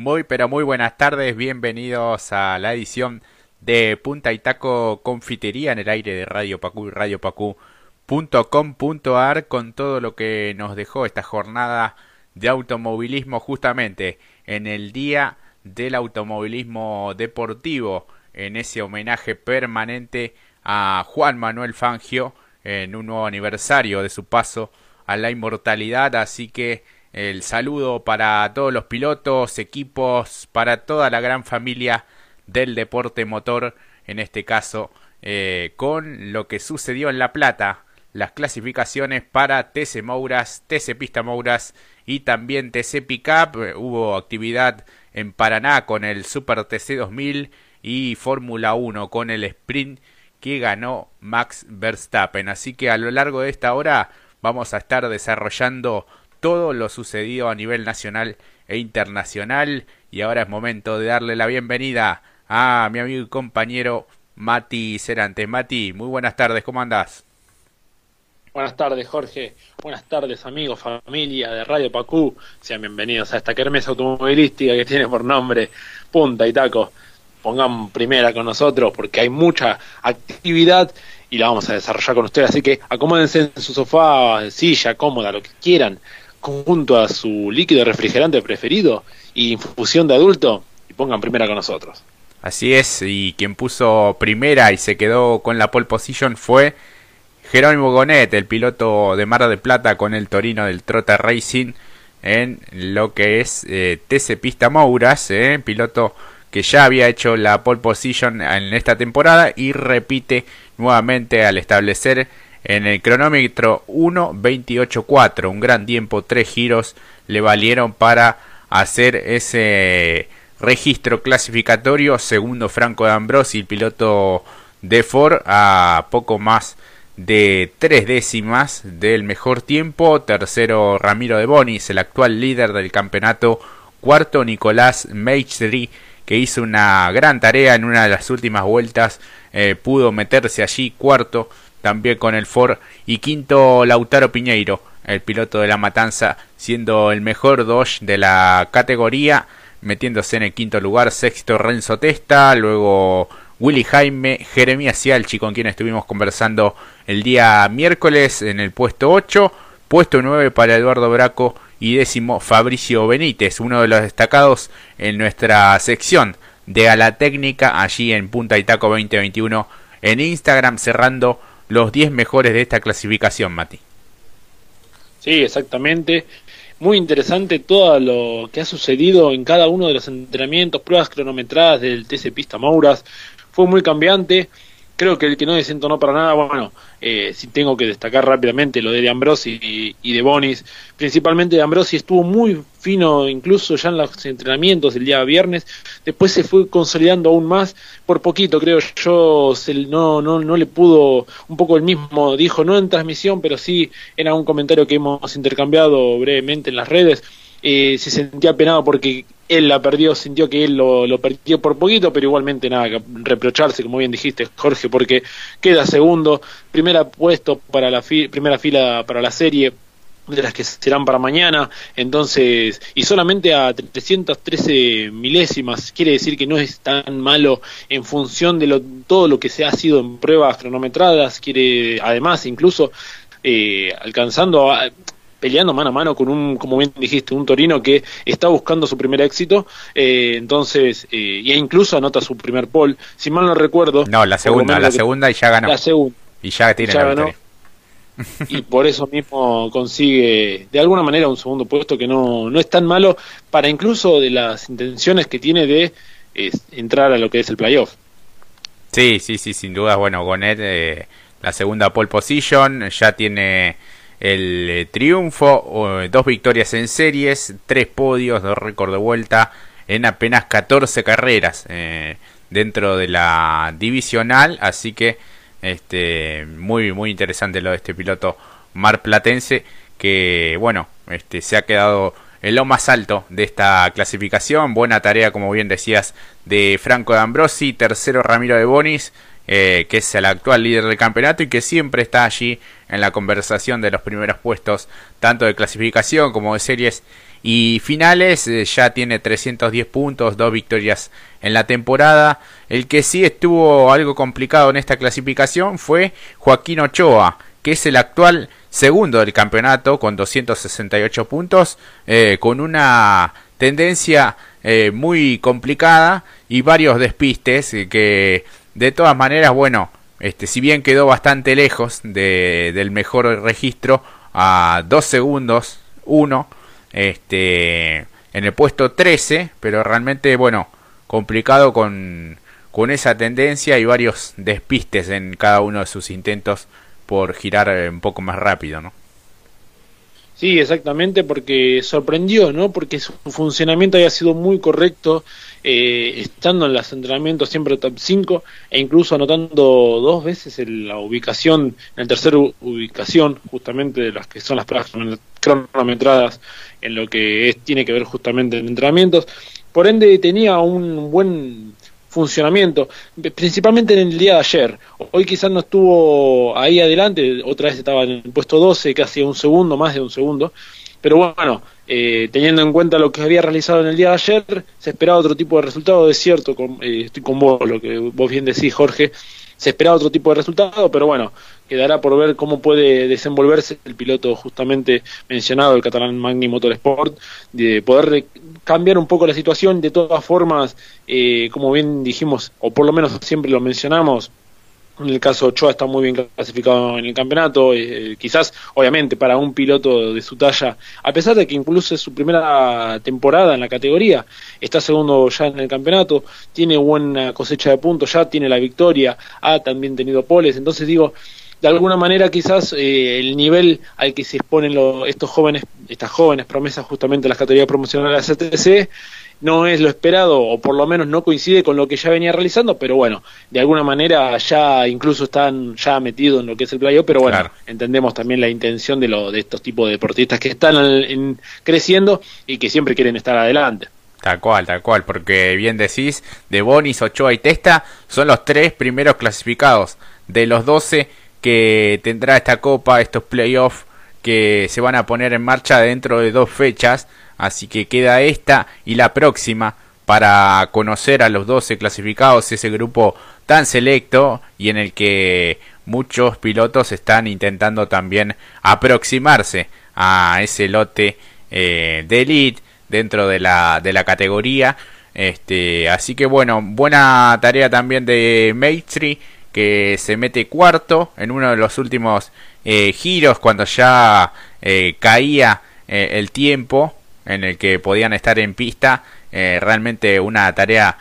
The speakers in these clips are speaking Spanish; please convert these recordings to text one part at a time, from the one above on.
Muy, pero muy buenas tardes, bienvenidos a la edición de Punta y Taco Confitería en el aire de Radio Pacú y radiopacu.com.ar con todo lo que nos dejó esta jornada de automovilismo justamente en el día del automovilismo deportivo en ese homenaje permanente a Juan Manuel Fangio en un nuevo aniversario de su paso a la inmortalidad. Así que el saludo para todos los pilotos, equipos, para toda la gran familia del deporte motor, en este caso, eh, con lo que sucedió en La Plata, las clasificaciones para TC Mouras, TC Pista Mouras y también TC Pickup. Hubo actividad en Paraná con el Super TC 2000 y Fórmula 1 con el sprint que ganó Max Verstappen. Así que a lo largo de esta hora vamos a estar desarrollando todo lo sucedido a nivel nacional e internacional. Y ahora es momento de darle la bienvenida a mi amigo y compañero Mati Cerante. Mati, muy buenas tardes, ¿cómo andás? Buenas tardes, Jorge. Buenas tardes, amigos, familia de Radio Pacú. Sean bienvenidos a esta kermesa automovilística que tiene por nombre Punta y Taco. Pongan primera con nosotros porque hay mucha actividad y la vamos a desarrollar con ustedes. Así que acomódense en su sofá, silla, cómoda, lo que quieran junto a su líquido refrigerante preferido y infusión de adulto y pongan primera con nosotros. Así es, y quien puso primera y se quedó con la pole position fue Jerónimo Gonet, el piloto de Mar de Plata con el Torino del Trota Racing en lo que es eh, TC Pista Mouras, eh, piloto que ya había hecho la pole position en esta temporada y repite nuevamente al establecer en el cronómetro 1.28.4, un gran tiempo, tres giros le valieron para hacer ese registro clasificatorio. Segundo Franco de Ambrosi, piloto de Ford, a poco más de tres décimas del mejor tiempo. Tercero Ramiro de Bonis, el actual líder del campeonato. Cuarto Nicolás Meichri, que hizo una gran tarea en una de las últimas vueltas. Eh, pudo meterse allí cuarto también con el Ford y quinto Lautaro Piñeiro, el piloto de la Matanza, siendo el mejor Dodge de la categoría, metiéndose en el quinto lugar, sexto Renzo Testa, luego Willy Jaime, Jeremías Cialchi, con quien estuvimos conversando el día miércoles en el puesto 8, puesto 9 para Eduardo Braco y décimo Fabricio Benítez, uno de los destacados en nuestra sección de a la técnica allí en Punta Itaco 2021 en Instagram cerrando los 10 mejores de esta clasificación, Mati. Sí, exactamente. Muy interesante todo lo que ha sucedido en cada uno de los entrenamientos, pruebas cronometradas del TC Pista Mouras. Fue muy cambiante creo que el que no desentonó para nada, bueno, eh, si tengo que destacar rápidamente lo de, de Ambrosi y, de Bonis, principalmente de Ambrosi estuvo muy fino incluso ya en los entrenamientos del día viernes, después se fue consolidando aún más, por poquito creo yo, se, no, no, no le pudo, un poco el mismo dijo, no en transmisión, pero sí en algún comentario que hemos intercambiado brevemente en las redes, eh, se sentía penado porque él la perdió, sintió que él lo, perdió por poquito, pero igualmente nada que reprocharse, como bien dijiste, Jorge, porque queda segundo, primera puesto para la primera fila para la serie de las que serán para mañana, entonces, y solamente a 313 milésimas, quiere decir que no es tan malo en función de lo, todo lo que se ha sido en pruebas cronometradas, quiere, además, incluso eh, alcanzando a, peleando mano a mano con un, como bien dijiste, un Torino que está buscando su primer éxito, eh, entonces, eh, y incluso anota su primer pole, si mal no recuerdo. No, la segunda, la segunda y ya ganó. La segunda. Y ya tiene la ganó, y por eso mismo consigue de alguna manera un segundo puesto que no, no es tan malo para incluso de las intenciones que tiene de entrar a lo que es el playoff. Sí, sí, sí, sin duda. Bueno, Gonet, eh, la segunda pole position, ya tiene el eh, triunfo, dos victorias en series, tres podios, dos récords de vuelta en apenas 14 carreras eh, dentro de la divisional, así que este muy muy interesante lo de este piloto marplatense que bueno, este se ha quedado en lo más alto de esta clasificación, buena tarea como bien decías de Franco de Ambrosi, tercero Ramiro de Bonis, eh, que es el actual líder del campeonato y que siempre está allí en la conversación de los primeros puestos, tanto de clasificación como de series Y finales eh, ya tiene 310 puntos, dos victorias en la temporada. El que sí estuvo algo complicado en esta clasificación fue Joaquín Ochoa, que es el actual segundo del campeonato con 268 puntos, eh, con una tendencia muy complicada y varios despistes que de todas maneras, bueno, este, si bien quedó bastante lejos de, del mejor registro a dos segundos, uno, este, en el puesto 13, pero realmente, bueno, complicado con, con esa tendencia y varios despistes en cada uno de sus intentos por girar un poco más rápido, ¿no? Sí, exactamente, porque sorprendió, ¿no? Porque su funcionamiento había sido muy correcto, eh, estando en los entrenamientos siempre top 5 e incluso anotando dos veces en la ubicación, en la tercera ubicación, justamente de las que son las pruebas cronometradas en lo que es, tiene que ver justamente en entrenamientos. Por ende, tenía un buen funcionamiento, principalmente en el día de ayer. Hoy quizás no estuvo ahí adelante, otra vez estaba en el puesto 12, casi un segundo, más de un segundo. Pero bueno, eh, teniendo en cuenta lo que había realizado en el día de ayer, se esperaba otro tipo de resultado, es cierto, con, eh, estoy con vos, lo que vos bien decís, Jorge, se esperaba otro tipo de resultado, pero bueno, quedará por ver cómo puede desenvolverse el piloto justamente mencionado, el catalán Magni Motorsport, de poder cambiar un poco la situación. De todas formas, eh, como bien dijimos, o por lo menos siempre lo mencionamos, en el caso Ochoa está muy bien clasificado en el campeonato, eh, quizás obviamente para un piloto de su talla, a pesar de que incluso es su primera temporada en la categoría, está segundo ya en el campeonato, tiene buena cosecha de puntos, ya tiene la victoria, ha también tenido poles, entonces digo, de alguna manera quizás eh, el nivel al que se exponen estos jóvenes, estas jóvenes promesas justamente las categorías promocionales de la CTC no es lo esperado o por lo menos no coincide con lo que ya venía realizando, pero bueno, de alguna manera ya incluso están ya metidos en lo que es el playoff, pero bueno, entendemos también la intención de, lo, de estos tipos de deportistas que están creciendo y que siempre quieren estar adelante. Tal cual, tal cual, porque bien decís, de Bonis, Ochoa y Testa son los tres primeros clasificados de los 12 que tendrá esta copa, estos playoffs que se van a poner en marcha dentro de dos fechas, así que queda esta y la próxima para conocer a los 12 clasificados, ese grupo tan selecto y en el que muchos pilotos están intentando también aproximarse a ese lote eh, de elite dentro de la, de la categoría. Este, así que bueno, buena tarea también de Maitri que se mete cuarto en uno de los últimos eh, giros cuando ya eh, caía el tiempo en el que podían estar en pista. realmente una tarea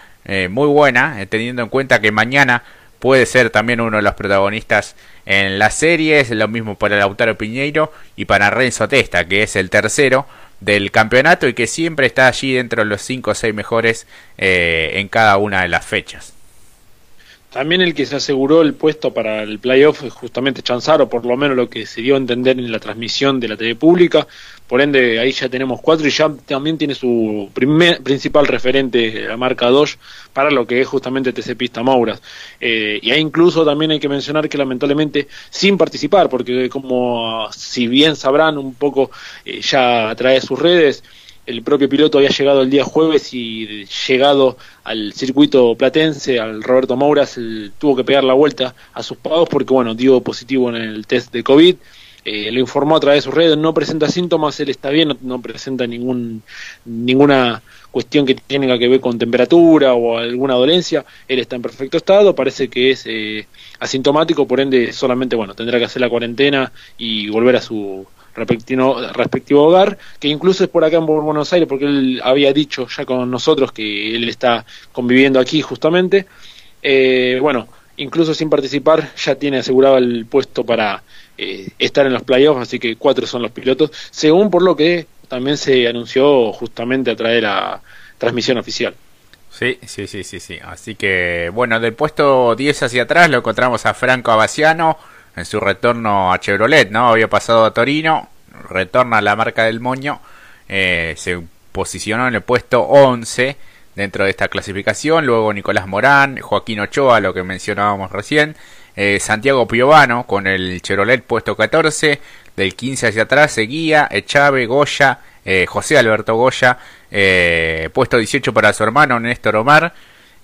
muy buena, teniendo en cuenta que mañana puede ser también uno de los protagonistas en las series. Lo mismo para Lautaro Piñeiro y para Renzo Testa, que es el tercero del campeonato y que siempre está allí dentro de los 5 o 6 mejores en cada una de las fechas. También el que se aseguró el puesto para el playoff es justamente Chanzaro, por lo menos lo que se dio a entender en la transmisión de la TV pública. Por ende, ahí ya tenemos cuatro y ya también tiene su primer, principal referente, la marca Dodge, para lo que es justamente TC Pista Mauras. Eh, y ahí incluso también hay que mencionar que lamentablemente sin participar, porque como si bien sabrán un poco eh, ya a través de sus redes, el propio piloto había llegado el día jueves y llegado al circuito platense, al Roberto Mouras, tuvo que pegar la vuelta a sus pagos porque, bueno, dio positivo en el test de COVID. Eh, lo informó a través de sus redes, no presenta síntomas, él está bien, no, presenta ningún, ninguna cuestión que tenga que ver con temperatura o alguna dolencia, él está en perfecto estado, parece que es eh, asintomático, por ende solamente, bueno, tendrá que hacer la cuarentena y volver a su respectivo, hogar, que incluso es por acá en Buenos Aires, porque él había dicho ya con nosotros que él está conviviendo aquí justamente. Eh, bueno, incluso sin participar ya tiene asegurado el puesto para eh, estar en los playoffs, así que cuatro son los pilotos, según por lo que también se anunció justamente a través de la transmisión oficial. Sí, sí, sí, sí, sí. Así que, bueno, del puesto 10 hacia atrás lo encontramos a Franco Abaciano, en su retorno a Chevrolet, ¿no? Había pasado a Torino, retorna a la marca del Moño, eh, se posicionó en el puesto 11 dentro de esta clasificación, luego Nicolás Morán, Joaquín Ochoa, lo que mencionábamos recién, eh, Santiago Piovano con el Chevrolet puesto 14, del 15 hacia atrás seguía Echave, Goya, eh, José Alberto Goya, puesto 18 para su hermano Néstor Omar,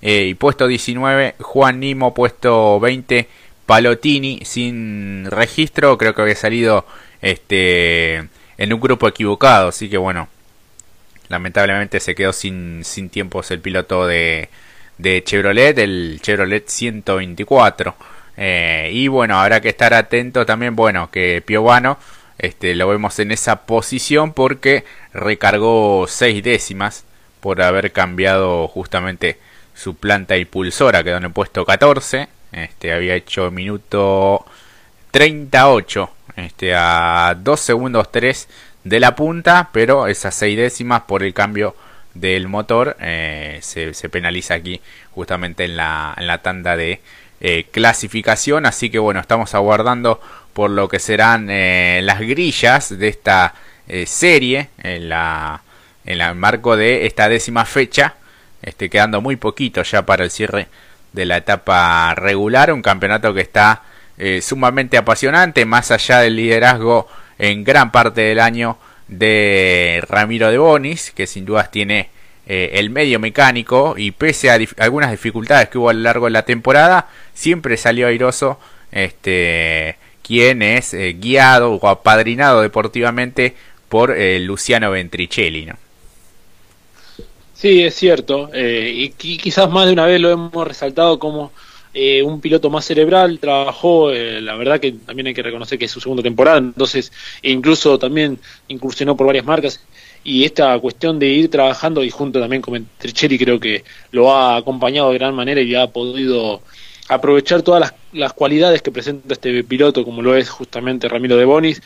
y puesto 19 Juan Nimo, puesto 20 Palotini, sin registro, creo que había salido este en un grupo equivocado, así que bueno, lamentablemente se quedó sin, sin tiempos el piloto de, Chevrolet, el Chevrolet 124. Eh, y bueno, habrá que estar atento también, bueno, que Piovano este, lo vemos en esa posición porque recargó seis décimas por haber cambiado justamente su planta impulsora, quedó en el puesto 14, este, había hecho minuto 38, este, a 2 segundos 3 de la punta, pero esas seis décimas por el cambio del motor eh, se, penaliza aquí justamente en la, en la tanda de eh, clasificación. Así que bueno, estamos aguardando por lo que serán eh, las grillas de esta serie en la en el marco de esta décima fecha. Este, quedando muy poquito ya para el cierre de la etapa regular. Un campeonato que está sumamente apasionante, más allá del liderazgo en gran parte del año de Ramiro de Bonis, que sin dudas tiene eh, el medio mecánico y pese a algunas dificultades que hubo a lo largo de la temporada, siempre salió airoso este quien es eh, guiado o apadrinado deportivamente por eh, Luciano Ventricelli. ¿no? Sí, es cierto. y quizás más de una vez lo hemos resaltado como un piloto más cerebral, trabajó, la verdad que también hay que reconocer que es su segunda temporada, entonces incluso también incursionó por varias marcas y esta cuestión de ir trabajando y junto también con Tricheri creo que lo ha acompañado de gran manera y ha podido aprovechar todas las, las cualidades que presenta este piloto como lo es justamente Ramiro de Bonis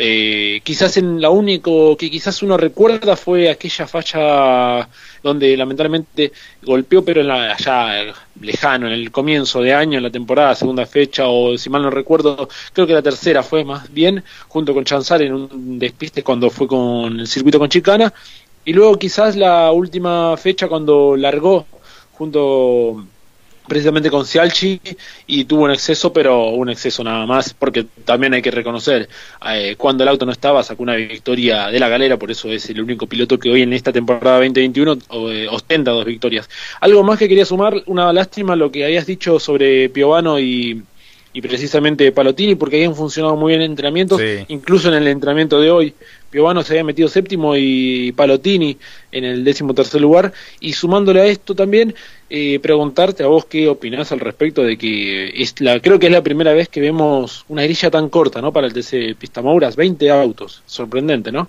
eh, quizás en la único que quizás uno recuerda fue aquella falla donde lamentablemente golpeó, pero en la, allá lejano, en el comienzo de año, en la temporada, segunda fecha, o si mal no recuerdo, creo que la tercera fue más bien, junto con Chanzar en un despiste cuando fue con el circuito con Chicana, y luego quizás la última fecha cuando largó junto precisamente con Cialchi y tuvo un exceso, pero un exceso nada más, porque también hay que reconocer, eh, cuando el auto no estaba sacó una victoria de la galera, por eso es el único piloto que hoy en esta temporada 2021 eh, ostenta dos victorias. Algo más que quería sumar, una lástima lo que habías dicho sobre Piovano y, y precisamente Palotini, porque habían funcionado muy bien en entrenamientos, incluso en el entrenamiento de hoy. Piovano se había metido séptimo y Palotini en el décimo tercer lugar. Y sumándole a esto también, eh, preguntarte a vos qué opinás al respecto de que es la, creo que es la primera vez que vemos una grilla tan corta, ¿no? Para el TC Pista Mouras, 20 autos, sorprendente, ¿no?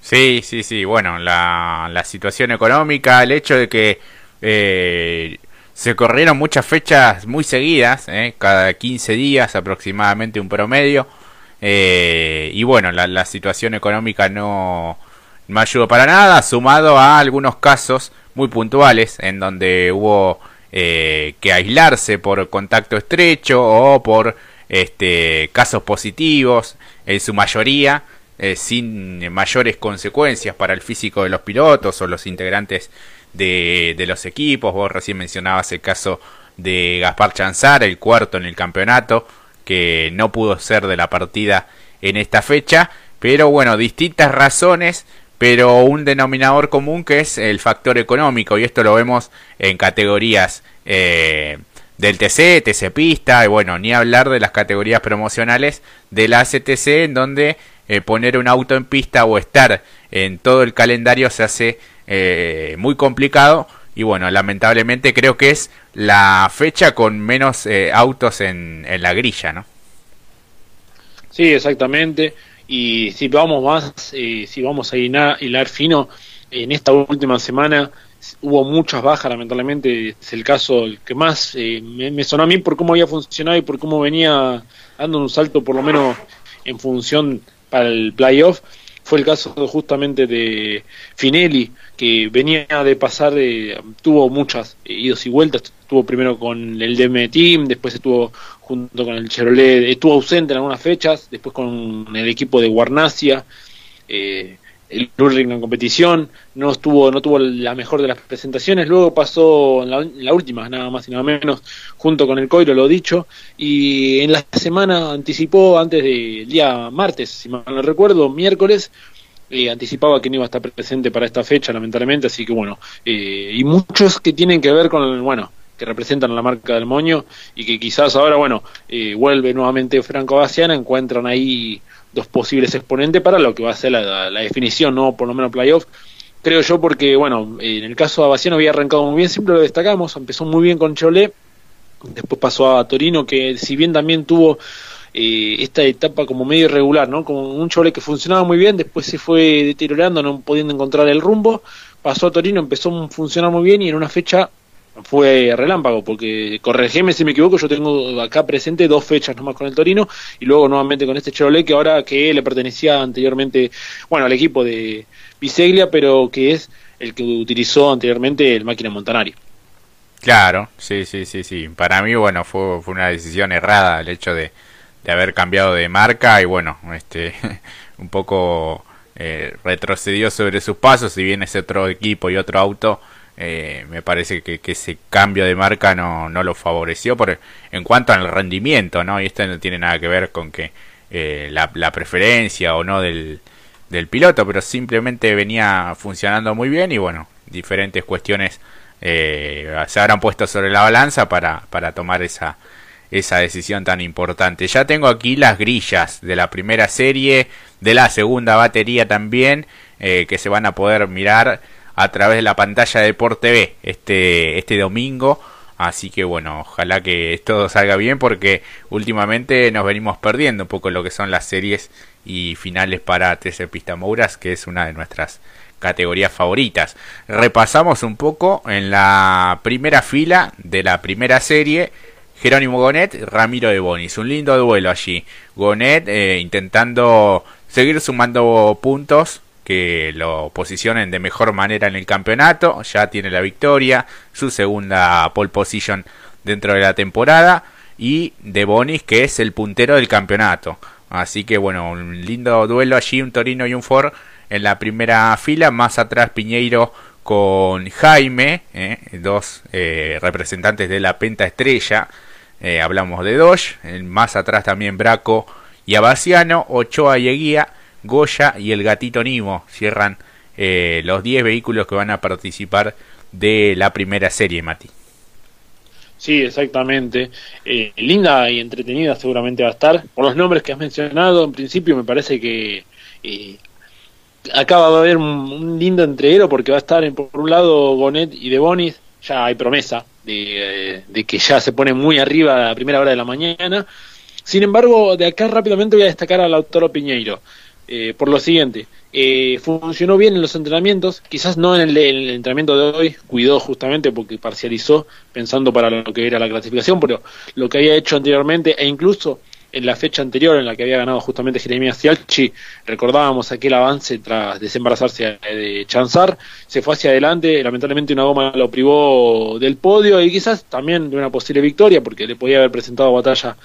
Sí, sí, sí, bueno, la, la situación económica, el hecho de que eh, se corrieron muchas fechas muy seguidas, ¿eh? cada 15 días aproximadamente un promedio, eh, y bueno, la, la situación económica no, no ayudó para nada, sumado a algunos casos muy puntuales en donde hubo eh, que aislarse por contacto estrecho o por este, casos positivos, en su mayoría eh, sin mayores consecuencias para el físico de los pilotos o los integrantes de, de los equipos. Vos recién mencionabas el caso de Gaspar Chanzar, el cuarto en el campeonato, que no pudo ser de la partida en esta fecha. Pero bueno, distintas razones pero un denominador común que es el factor económico y esto lo vemos en categorías eh, del TC, TC Pista y bueno, ni hablar de las categorías promocionales de la CTC en donde eh, poner un auto en pista o estar en todo el calendario se hace eh, muy complicado y bueno, lamentablemente creo que es la fecha con menos autos en, en la grilla, ¿no? Sí, exactamente. Y si vamos más, eh, si vamos a hilar, fino, en esta última semana hubo muchas bajas, lamentablemente. Es el caso el que más eh, me, sonó a mí por cómo había funcionado y por cómo venía dando un salto, por lo menos en función para el playoff. Fue el caso justamente de Finelli, que venía de pasar, eh, tuvo muchas idos y vueltas. Estuvo primero con el DM Team, después estuvo junto con el Chevrolet, estuvo ausente en algunas fechas, después con el equipo de Guarnacia, eh, el Nürburgring en competición, no estuvo, no tuvo la mejor de las presentaciones, luego pasó en la, última, nada más y nada menos, junto con el Coiro, lo dicho, y en la semana anticipó antes del día martes, si mal no recuerdo, miércoles, eh, anticipaba que no iba a estar presente para esta fecha, lamentablemente, así que bueno, eh, y muchos que tienen que ver con, bueno, que representan la marca del moño y que quizás ahora, bueno, eh, vuelve nuevamente Franco Baciana, encuentran ahí dos posibles exponentes para lo que va a ser la, definición, no por lo menos playoff. Creo yo porque, bueno, en el caso de Abaciano había arrancado muy bien, siempre lo destacamos, empezó muy bien con Cholet, después pasó a Torino, que si bien también tuvo eh, esta etapa como medio irregular, ¿no? Como un Cholet que funcionaba muy bien, después se fue deteriorando, no pudiendo encontrar el rumbo, pasó a Torino, empezó a funcionar muy bien y en una fecha fue relámpago, porque corregime si me equivoco, yo tengo acá presente dos fechas nomás con el Torino y luego nuevamente con este Chevrolet que ahora que le pertenecía anteriormente, bueno, al equipo de Biseglia, pero que es el que utilizó anteriormente el máquina Montanari. Claro, sí, sí, sí, sí. Para mí, bueno, fue, fue una decisión errada el hecho de, de haber cambiado de marca y bueno, este, un poco eh, retrocedió sobre sus pasos, si bien ese otro equipo y otro auto eh, me parece que, ese cambio de marca no, no lo favoreció por, en cuanto al rendimiento, ¿no? Y esto no tiene nada que ver con que eh, la, preferencia o no del, del piloto, pero simplemente venía funcionando muy bien y bueno, diferentes cuestiones eh, se habrán puesto sobre la balanza para, para tomar esa, esa decisión tan importante. Ya tengo aquí las grillas de la primera serie, de la segunda batería también, que se van a poder mirar a través de la pantalla de Por TV este, este domingo. Así que bueno, ojalá que todo salga bien porque últimamente nos venimos perdiendo un poco lo que son las series y finales para 13 Pista Mouras, que es una de nuestras categorías favoritas. Repasamos un poco en la primera fila de la primera serie. Jerónimo Gonet, Ramiro de Bonis. Un lindo duelo allí. Gonet eh, intentando seguir sumando puntos que lo posicionen de mejor manera en el campeonato. Ya tiene la victoria, su segunda pole position dentro de la temporada. Y de Bonis, que es el puntero del campeonato. Así que bueno, un lindo duelo allí, un Torino y un Ford en la primera fila. Más atrás Piñeiro con Jaime, eh, dos eh, representantes de la Penta Estrella. Eh, hablamos de Dodge. Más atrás también Braco y Abaciano, Ochoa y Eguía Goya y el gatito Nimo cierran eh, los 10 vehículos que van a participar de la primera serie, Mati. Sí, exactamente. Eh, linda y entretenida seguramente va a estar. Por los nombres que has mencionado, en principio me parece que eh, acaba de haber un, lindo entreguero porque va a estar por un lado Gonet y De Bonis. Ya hay promesa de, de que ya se pone muy arriba a la primera hora de la mañana. Sin embargo, de acá rápidamente voy a destacar al autor Piñeiro. Eh, por lo siguiente, eh, funcionó bien en los entrenamientos, quizás no en el, entrenamiento de hoy, cuidó justamente porque parcializó pensando para lo que era la clasificación, pero lo que había hecho anteriormente e incluso en la fecha anterior en la que había ganado justamente Jeremías Cialchi, recordábamos aquel avance tras desembarazarse de Chanzar, se fue hacia adelante, lamentablemente una goma lo privó del podio y quizás también de una posible victoria porque le podía haber presentado batalla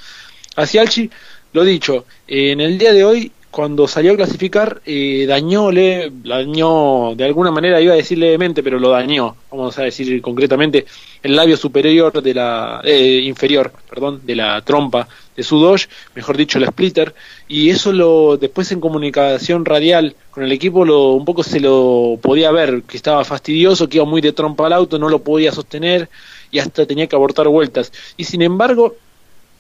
a Cialchi. Lo dicho, en el día de hoy cuando salió a clasificar, eh, dañó, le, dañó, de alguna manera iba a decir levemente, pero lo dañó, vamos a decir concretamente, el labio superior de la, eh, inferior, perdón, de la trompa de su Dodge, mejor dicho, la splitter, y eso lo, después en comunicación radial con el equipo, lo, un poco se lo podía ver, que estaba fastidioso, que iba muy de trompa al auto, no lo podía sostener, y hasta tenía que abortar vueltas, y sin embargo,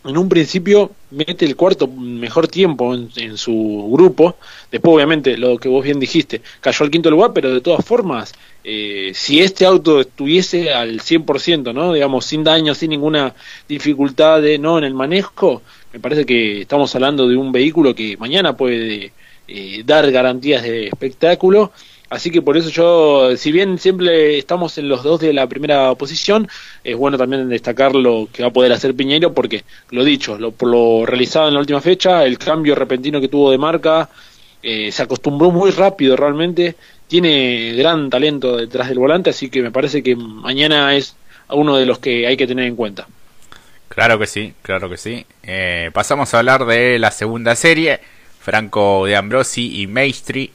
en un principio mete el cuarto mejor tiempo en, su grupo. Después, obviamente, lo que vos bien dijiste, cayó al quinto lugar, pero de todas formas, eh, si este auto estuviese al 100%, ¿no? Digamos, sin daño, sin ninguna dificultad de, ¿no? en el manejo, me parece que estamos hablando de un vehículo que mañana puede eh, dar garantías de espectáculo Así que por eso yo, si bien siempre estamos en los dos de la primera posición, es bueno también destacar lo que va a poder hacer Piñeiro, porque lo dicho, lo, por lo realizado en la última fecha, el cambio repentino que tuvo de marca, eh, se acostumbró muy rápido realmente, tiene gran talento detrás del volante, así que me parece que mañana es uno de los que hay que tener en cuenta. Claro que sí, claro que sí. Eh, pasamos a hablar de la segunda serie, Franco de Ambrosi y Maestri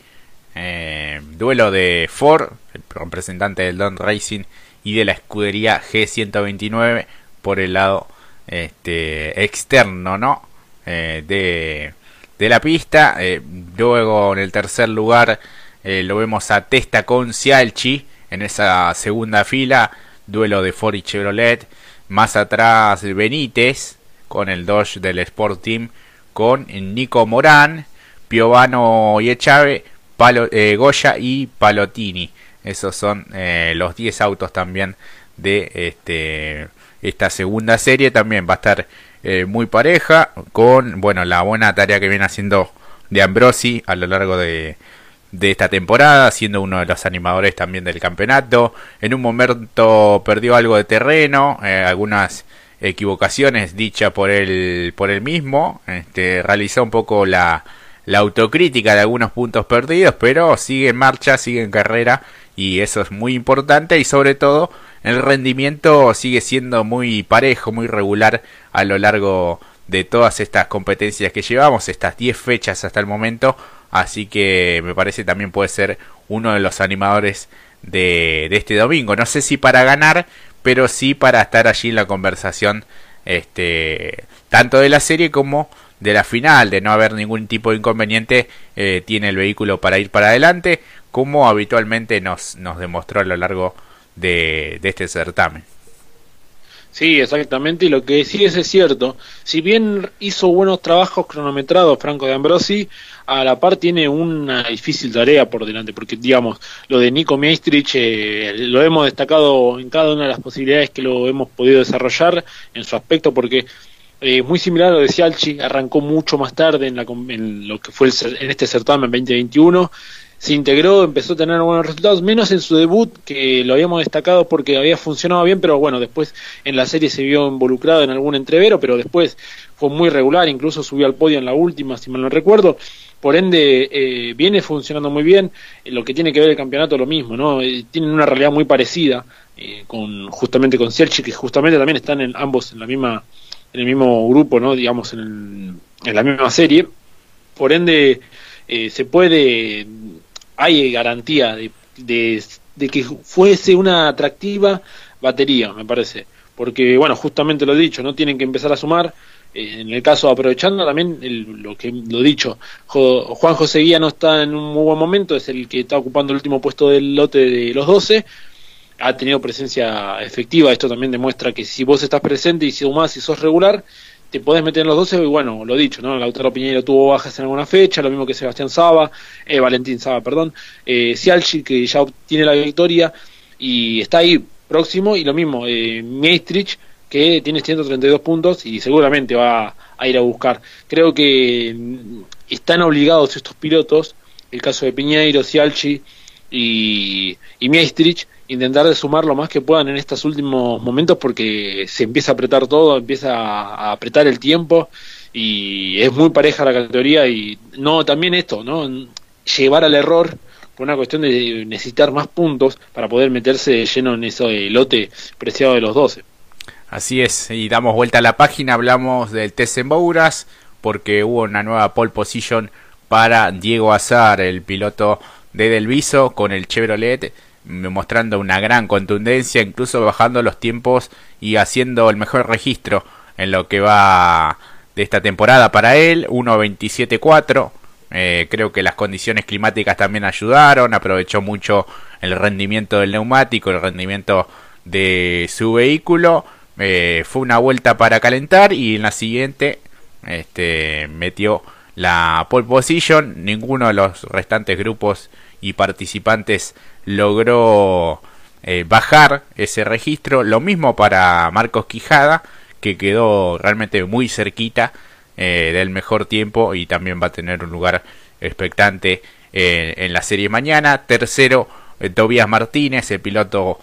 eh, duelo de Ford, el representante del Don Racing, y de la escudería G129 por el lado este, externo, ¿no? Eh, de, de, la pista. Eh, luego en el tercer lugar lo vemos a Testa con Cialchi en esa segunda fila, duelo de Ford y Chevrolet. Más atrás Benítez con el Dodge del Sport Team con Nico Morán, Piovano y Echave, Eh, Goya y Palotini. Esos son eh, los 10 autos también de este, esta segunda serie. También va a estar eh, muy pareja con bueno la buena tarea que viene haciendo de Ambrosi a lo largo de, de esta temporada, siendo uno de los animadores también del campeonato. En un momento perdió algo de terreno, eh, algunas equivocaciones dichas por él, por él mismo. Este, realizó un poco la, la autocrítica de algunos puntos perdidos, pero sigue en marcha, sigue en carrera y eso es muy importante y sobre todo el rendimiento sigue siendo muy parejo, muy regular a lo largo de todas estas competencias que llevamos, estas 10 fechas hasta el momento, así que me parece también puede ser uno de los animadores de, este domingo, no sé si para ganar, pero sí para estar allí en la conversación, este, tanto de la serie como de la final, de no haber ningún tipo de inconveniente, eh, tiene el vehículo para ir para adelante, como habitualmente nos, nos demostró a lo largo de, de este certamen. Sí, exactamente, y lo que sí es, cierto. Si bien hizo buenos trabajos cronometrados Franco de Ambrosi, a la par tiene una difícil tarea por delante, porque digamos, lo de Nico Maestrich eh, lo hemos destacado en cada una de las posibilidades que lo hemos podido desarrollar en su aspecto, porque eh, muy similar a lo de Cialchi, arrancó mucho más tarde en, la, en lo que fue el, en este certamen 2021 se integró, empezó a tener buenos resultados, menos en su debut, que lo habíamos destacado porque había funcionado bien, pero bueno, después en la serie se vio involucrado en algún entrevero, pero después fue muy regular, incluso subió al podio en la última, si mal no recuerdo. Por ende, eh, viene funcionando muy bien. lo que tiene que ver el campeonato, lo mismo, ¿no? Eh, tienen una realidad muy parecida, eh, con justamente con Serchi, que justamente también están en ambos en la misma en el mismo grupo, ¿no? Digamos, en, en la misma serie. Por ende, se puede hay garantía de, de, que fuese una atractiva batería, me parece. Porque, bueno, justamente lo he dicho, no tienen que empezar a sumar. Eh, en el caso, aprovechando también lo que lo dicho, Juan José Guía no está en un muy buen momento, es el que está ocupando el último puesto del lote de los 12. Ha tenido presencia efectiva, esto también demuestra que si vos estás presente y si sumás y sos regular, te podés meter en los 12 y bueno, lo dicho, ¿no? Lautaro Piñero tuvo bajas en alguna fecha, lo mismo que Sebastián Saba, eh, Valentín Saba, perdón, eh, Cialchi que ya obtiene la victoria y está ahí próximo y lo mismo, eh, que tiene 132 puntos y seguramente va a ir a buscar. Creo que mm, están obligados estos pilotos, el caso de Piñeiro, Cialchi y, y intentar de sumar lo más que puedan en estos últimos momentos porque se empieza a apretar todo, empieza a apretar el tiempo y es muy pareja la categoría y no también esto, ¿no? Llevar al error por una cuestión de necesitar más puntos para poder meterse lleno en ese lote preciado de los 12. Así es, y damos vuelta a la página, hablamos del TC Bouras porque hubo una nueva pole position para Diego Azar, el piloto de Delviso con el Chevrolet mostrando una gran contundencia, incluso bajando los tiempos y haciendo el mejor registro en lo que va de esta temporada para él, 1.27.4. Eh, creo que las condiciones climáticas también ayudaron, aprovechó mucho el rendimiento del neumático, el rendimiento de su vehículo. Eh, fue una vuelta para calentar y en la siguiente este, metió la pole position. Ninguno de los restantes grupos y participantes logró eh, bajar ese registro. Lo mismo para Marcos Quijada, que quedó realmente muy cerquita eh, del mejor tiempo y también va a tener un lugar expectante eh, en la serie mañana. Tercero, Tobias Martínez, el piloto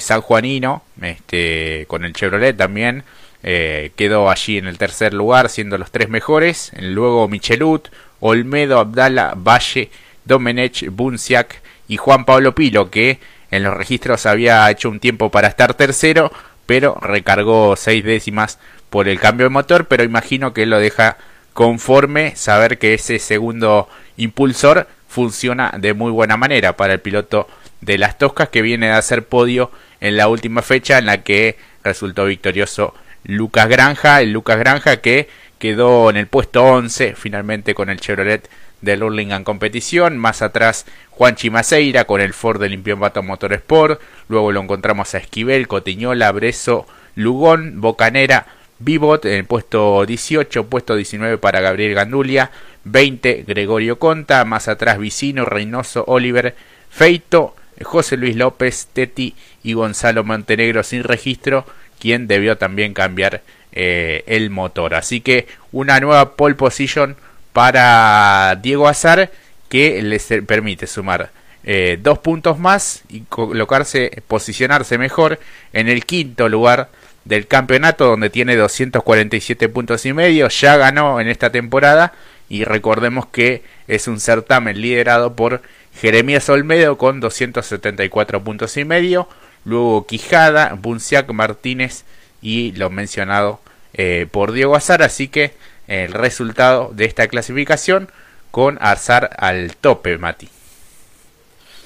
sanjuanino, este, con el Chevrolet también. quedó allí en el tercer lugar, siendo los tres mejores. Luego Michelut, Olmedo, Abdala, Valle Domenech Bunciak y Juan Pablo Pilo, que en los registros había hecho un tiempo para estar tercero, pero recargó seis décimas por el cambio de motor, pero imagino que lo deja conforme saber que ese segundo impulsor funciona de muy buena manera para el piloto de las Toscas que viene de hacer podio en la última fecha en la que resultó victorioso Lucas Granja, el Lucas Granja que quedó en el puesto 11 finalmente con el Chevrolet del Hurlingham Competición. Más atrás, Juan Chimaseira con el Ford del Motor Motorsport. Luego lo encontramos a Esquivel, Cotiñola, Breso, Lugón, Bocanera, Vivot en el puesto 18, puesto 19 para Gabriel Gandulia, 20 Gregorio Conta, más atrás Vicino, Reynoso, Oliver, Feito, José Luis López, Teti y Gonzalo Montenegro sin registro, quien debió también cambiar eh, el motor. Así que una nueva pole position para Diego Azar que les permite sumar eh, dos puntos más y colocarse, posicionarse mejor en el quinto lugar del campeonato donde tiene 247 puntos y medio, ya ganó en esta temporada y recordemos que es un certamen liderado por Jeremías Olmedo con 274 puntos y medio, luego Quijada, Bunciac, Martínez y lo mencionado eh, por Diego Azar, así que el resultado de esta clasificación con Azar al tope, Mati.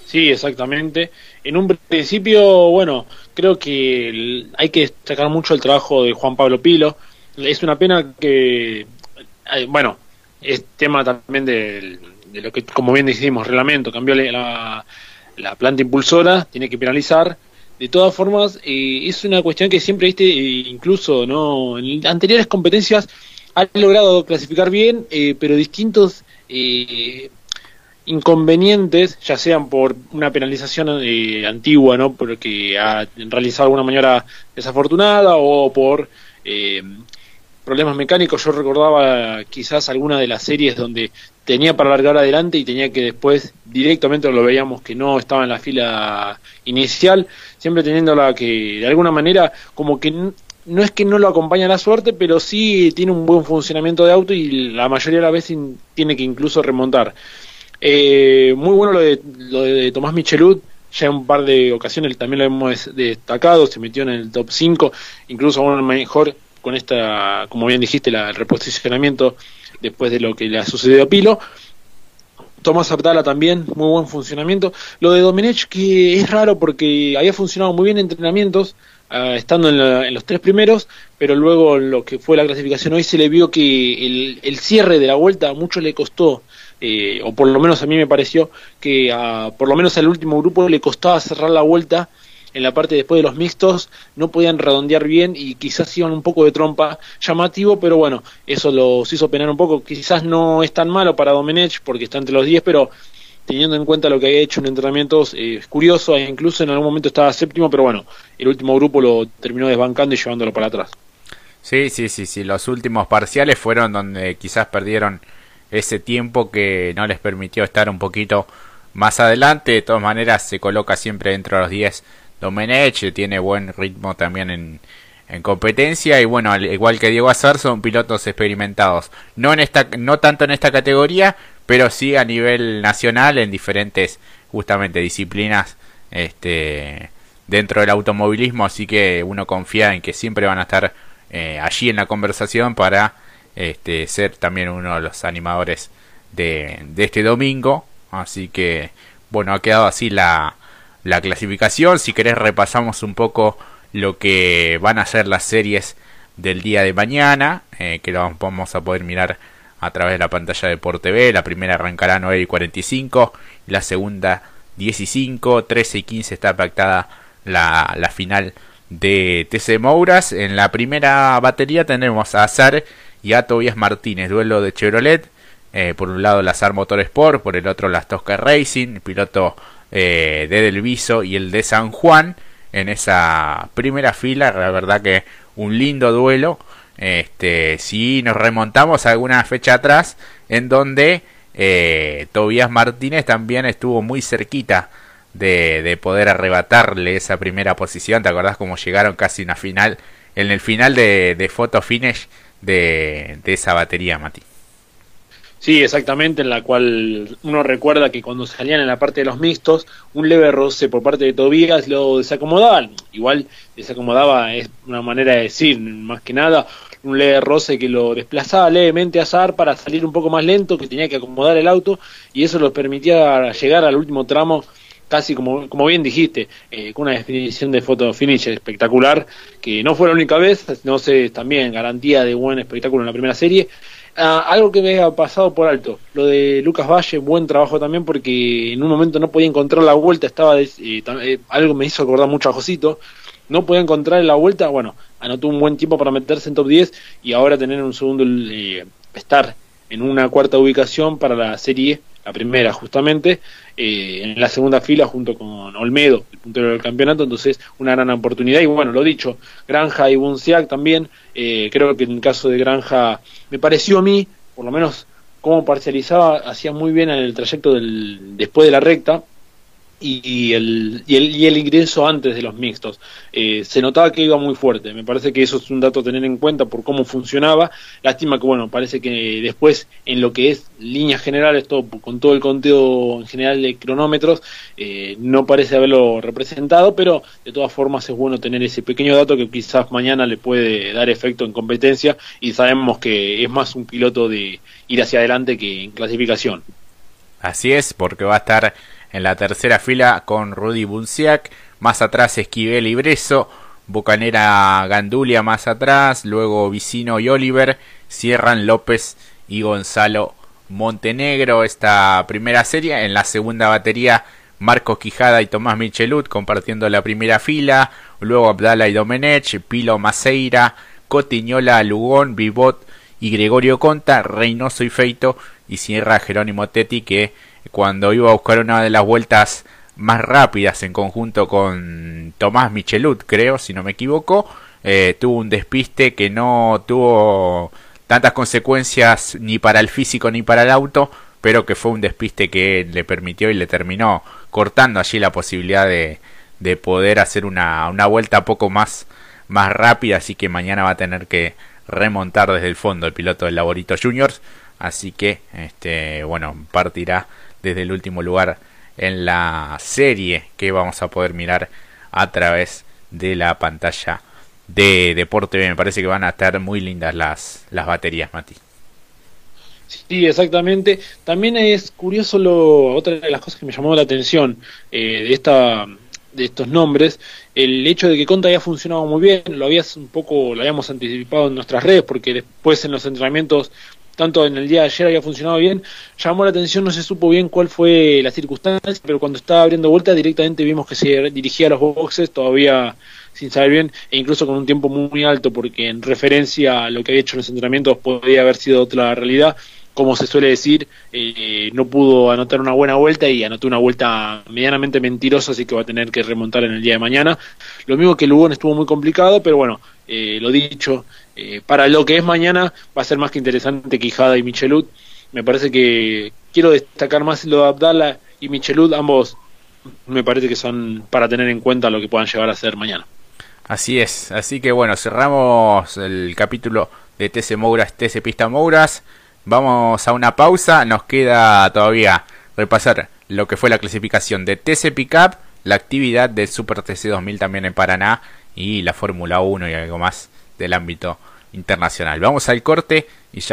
Sí, exactamente. En un principio, bueno, creo que hay que destacar mucho el trabajo de Juan Pablo Pilo. Es una pena que, eh, bueno, es tema también de, lo que, como bien dijimos, reglamento, cambió la, la planta impulsora, tiene que penalizar. De todas formas, eh, es una cuestión que siempre, viste, incluso no en anteriores competencias han logrado clasificar bien, pero distintos inconvenientes, ya sean por una penalización eh, antigua, ¿no? Porque ha realizado alguna maniobra desafortunada o por eh, problemas mecánicos. Yo recordaba quizás alguna de las series donde tenía para largar adelante y tenía que después directamente lo veíamos que no estaba en la fila inicial, siempre teniendo la que de alguna manera como que no es que no lo acompaña la suerte, pero sí tiene un buen funcionamiento de auto y la mayoría de las veces tiene que incluso remontar. Eh, muy bueno lo de, lo de Tomás Michelud, ya en un par de ocasiones también lo hemos destacado, se metió en el top 5, incluso aún mejor con esta, como bien dijiste, la, el reposicionamiento después de lo que le ha sucedido a Pilo. Tomás Abdala también, muy buen funcionamiento. Lo de Domenech, que es raro porque había funcionado muy bien en entrenamientos, ah, estando en, los tres primeros, pero luego lo que fue la clasificación hoy se le vio que el, el cierre de la vuelta mucho le costó eh, o por lo menos a mí me pareció que por lo menos al último grupo le costaba cerrar la vuelta en la parte después de los mixtos, no podían redondear bien y quizás iban un poco de trompa llamativo, pero bueno, eso los hizo penar un poco. Quizás no es tan malo para Domenech porque está entre los 10, pero teniendo en cuenta lo que había hecho en entrenamientos, eh, es curioso, e incluso en algún momento estaba séptimo, pero bueno, el último grupo lo terminó desbancando y llevándolo para atrás. Sí, sí, sí, sí, los últimos parciales fueron donde quizás perdieron ese tiempo que no les permitió estar un poquito más adelante. De todas maneras, se coloca siempre dentro de los 10 Domenech, tiene buen ritmo también en, en competencia y bueno, al igual que Diego Azar, son pilotos experimentados. No, en esta, no tanto en esta categoría, pero sí a nivel nacional en diferentes justamente disciplinas este, dentro del automovilismo, así que uno confía en que siempre van a estar eh, allí en la conversación para este, ser también uno de los animadores de, de este domingo. Así que, bueno, ha quedado así la, la clasificación. Si querés repasamos un poco lo que van a ser las series del día de mañana, eh, que lo vamos a poder mirar a través de la pantalla de Por TV. La primera arrancará a 9 y 45, la segunda 15 13 y 15 está pactada la, la final de TC Mouras. En la primera batería tenemos a Azar y a Tobias Martínez, duelo de Chevrolet. Eh, por un lado Lazar Motorsport, por el otro las Tosca Racing, piloto eh, de Delviso y el de San Juan en esa primera fila. La verdad que un lindo duelo. Este, si nos remontamos a alguna fecha atrás, en donde eh, Tobias Martínez también estuvo muy cerquita de, de, poder arrebatarle esa primera posición. ¿Te acordás cómo llegaron casi una final? En el final de, de Photo Finish de, esa batería, Mati. Sí, exactamente, en la cual uno recuerda que cuando salían en la parte de los mixtos, un leve roce por parte de Tobías lo desacomodaban. Igual desacomodaba es una manera de decir, más que nada, un leve roce que lo desplazaba levemente a Zar para salir un poco más lento, que tenía que acomodar el auto, y eso lo permitía llegar al último tramo casi como, como bien dijiste, eh, con una definición de foto finish espectacular, que no fue la única vez, no sé, también garantía de buen espectáculo en la primera serie. Ah, algo que me ha pasado por alto, lo de Lucas Valle, buen trabajo también porque en un momento no podía encontrar la vuelta, estaba eh, eh, algo me hizo acordar mucho a Josito, no podía encontrar la vuelta, bueno, anotó un buen tiempo para meterse en top 10 y ahora tener un segundo, eh, estar en una cuarta ubicación para la Serie la primera justamente, eh, en la segunda fila junto con Olmedo, el puntero del campeonato, entonces una gran oportunidad. Y bueno, lo dicho, Granja y Bunciac también, eh, creo que en el caso de Granja me pareció a mí, por lo menos como parcializaba, hacía muy bien en el trayecto del, después de la recta, y, el, y, el, y el ingreso antes de los mixtos. Eh, se notaba que iba muy fuerte. Me parece que eso es un dato a tener en cuenta por cómo funcionaba. Lástima que, bueno, parece que después, en lo que es líneas generales, todo, con todo el conteo en general de cronómetros, eh, no parece haberlo representado, pero de todas formas es bueno tener ese pequeño dato que quizás mañana le puede dar efecto en competencia y sabemos que es más un piloto de ir hacia adelante que en clasificación. Así es, porque va a estar en la tercera fila con Rudy Bunciac, más atrás Esquivel y Breso, Bucanera Gandulia más atrás, luego Vicino y Oliver, cierran López y Gonzalo Montenegro. Esta primera serie, en la segunda batería Marco Quijada y Tomás Michelut compartiendo la primera fila, luego Abdala y Domenech, Pilo Maceira, Cotiñola, Lugón, Vivot y Gregorio Conta, Reynoso y Feito y cierra Jerónimo Tetti que cuando iba a buscar una de las vueltas más rápidas en conjunto con Tomás Michelut, creo, si no me equivoco, eh, tuvo un despiste que no tuvo tantas consecuencias ni para el físico ni para el auto, pero que fue un despiste que le permitió y le terminó cortando allí la posibilidad de, de poder hacer una, una vuelta poco más, más rápida, así que mañana va a tener que remontar desde el fondo el piloto del Laborito Juniors, así que este bueno partirá desde el último lugar en la serie que vamos a poder mirar a través de la pantalla de Deporte Me parece que van a estar muy lindas las, las baterías, Mati. Sí, exactamente. También es curioso lo, otra de las cosas que me llamó la atención eh, de esta de estos nombres, el hecho de que Conta haya funcionado muy bien, lo habías un poco, lo habíamos anticipado en nuestras redes, porque después en los entrenamientos tanto en el día de ayer había funcionado bien, llamó la atención, no se supo bien cuál fue la circunstancia, pero cuando estaba abriendo vueltas directamente vimos que se dirigía a los boxes, todavía sin saber bien, e incluso con un tiempo muy alto, porque en referencia a lo que había hecho en los entrenamientos podría haber sido otra realidad, como se suele decir, eh, no pudo anotar una buena vuelta y anotó una vuelta medianamente mentirosa, así que va a tener que remontar en el día de mañana. Lo mismo que Lugón estuvo muy complicado, pero bueno, eh, lo dicho, eh, para lo que es mañana va a ser más que interesante Quijada y Michelut. Me parece que quiero destacar más lo de Abdala y Michelut, ambos me parece que son para tener en cuenta lo que puedan llegar a ser mañana. Así es, así que bueno, cerramos el capítulo de TC Mouras, TC Pista Mouras. Vamos a una pausa, nos queda todavía repasar lo que fue la clasificación de TC Pickup, la actividad del Super TC 2000 también en Paraná y la Fórmula 1 y algo más del ámbito internacional. Vamos al corte y ya